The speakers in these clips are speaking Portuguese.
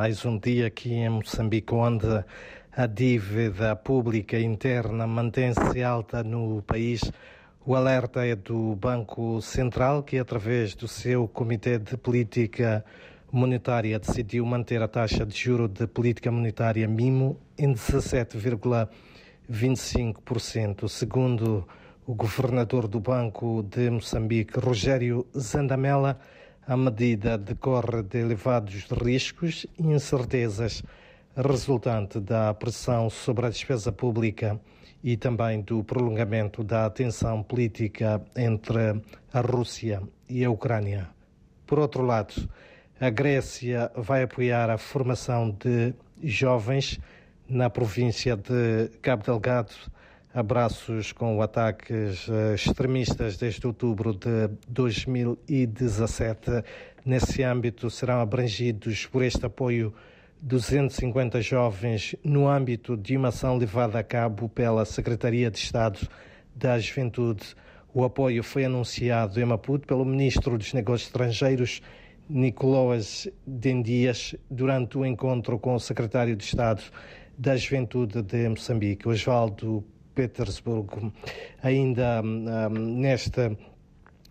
mais um dia aqui em Moçambique, onde a dívida pública interna mantém-se alta no país. O alerta é do Banco Central, que, através do seu Comitê de Política Monetária, decidiu manter a taxa de juro de política monetária MIMO em 17,25%. Segundo o governador do Banco de Moçambique, Rogério Zandamela, a medida decorre de elevados riscos e incertezas resultante da pressão sobre a despesa pública e também do prolongamento da tensão política entre a Rússia e a Ucrânia. Por outro lado, a Grécia vai apoiar a formação de jovens na província de Cabo Delgado abraços com ataques eh, extremistas desde outubro de 2017. Nesse âmbito, serão abrangidos por este apoio 250 jovens no âmbito de uma ação levada a cabo pela Secretaria de Estado da Juventude. O apoio foi anunciado em Maputo pelo Ministro dos Negócios Estrangeiros, Nicolás Dendias, durante o encontro com o Secretário de Estado da Juventude de Moçambique, Osvaldo Petersburgo. Ainda um, nesta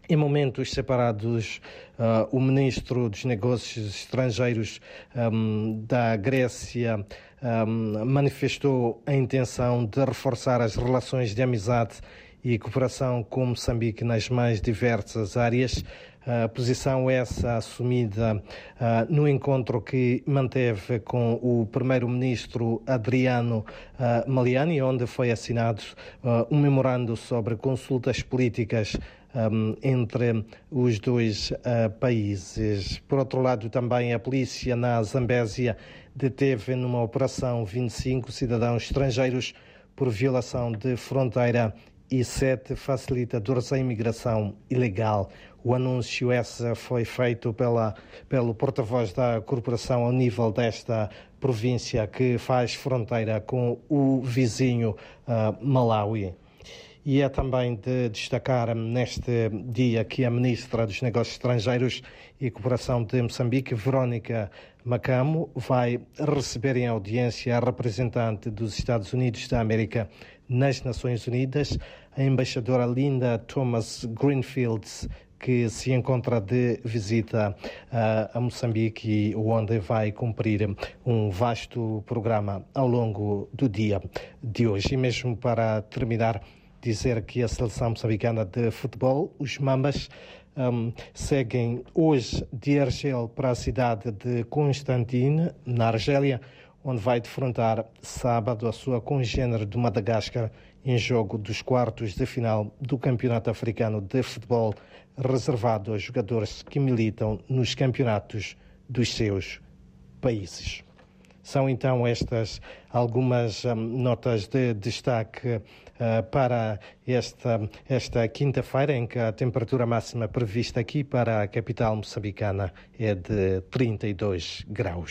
em momentos separados, uh, o ministro dos Negócios Estrangeiros um, da Grécia um, manifestou a intenção de reforçar as relações de amizade e cooperação com Moçambique nas mais diversas áreas. A posição essa assumida uh, no encontro que manteve com o primeiro-ministro Adriano uh, Maliani, onde foi assinado uh, um memorando sobre consultas políticas entre os dois países. Por outro lado, também a polícia na Zambésia deteve numa operação 25 cidadãos estrangeiros por violação de fronteira e sete facilitadores à imigração ilegal. O anúncio esse foi feito pela, pelo porta-voz da corporação ao nível desta província que faz fronteira com o vizinho uh, Malawi. E é também de destacar neste dia que a Ministra dos Negócios Estrangeiros e Cooperação de Moçambique, Verónica Macamo, vai receber em audiência a representante dos Estados Unidos da América nas Nações Unidas, a embaixadora Linda Thomas Greenfields, que se encontra de visita uh, a Moçambique, onde vai cumprir um vasto programa ao longo do dia de hoje. E mesmo para terminar, dizer que a seleção moçambicana de futebol, os Mambas, um, seguem hoje de Argel para a cidade de Constantine, na Argélia, onde vai defrontar sábado a sua congênere de Madagascar em jogo dos quartos de final do Campeonato Africano de Futebol, reservado aos jogadores que militam nos campeonatos dos seus países. São então estas algumas um, notas de destaque uh, para esta, esta quinta-feira, em que a temperatura máxima prevista aqui para a capital moçambicana é de 32 graus.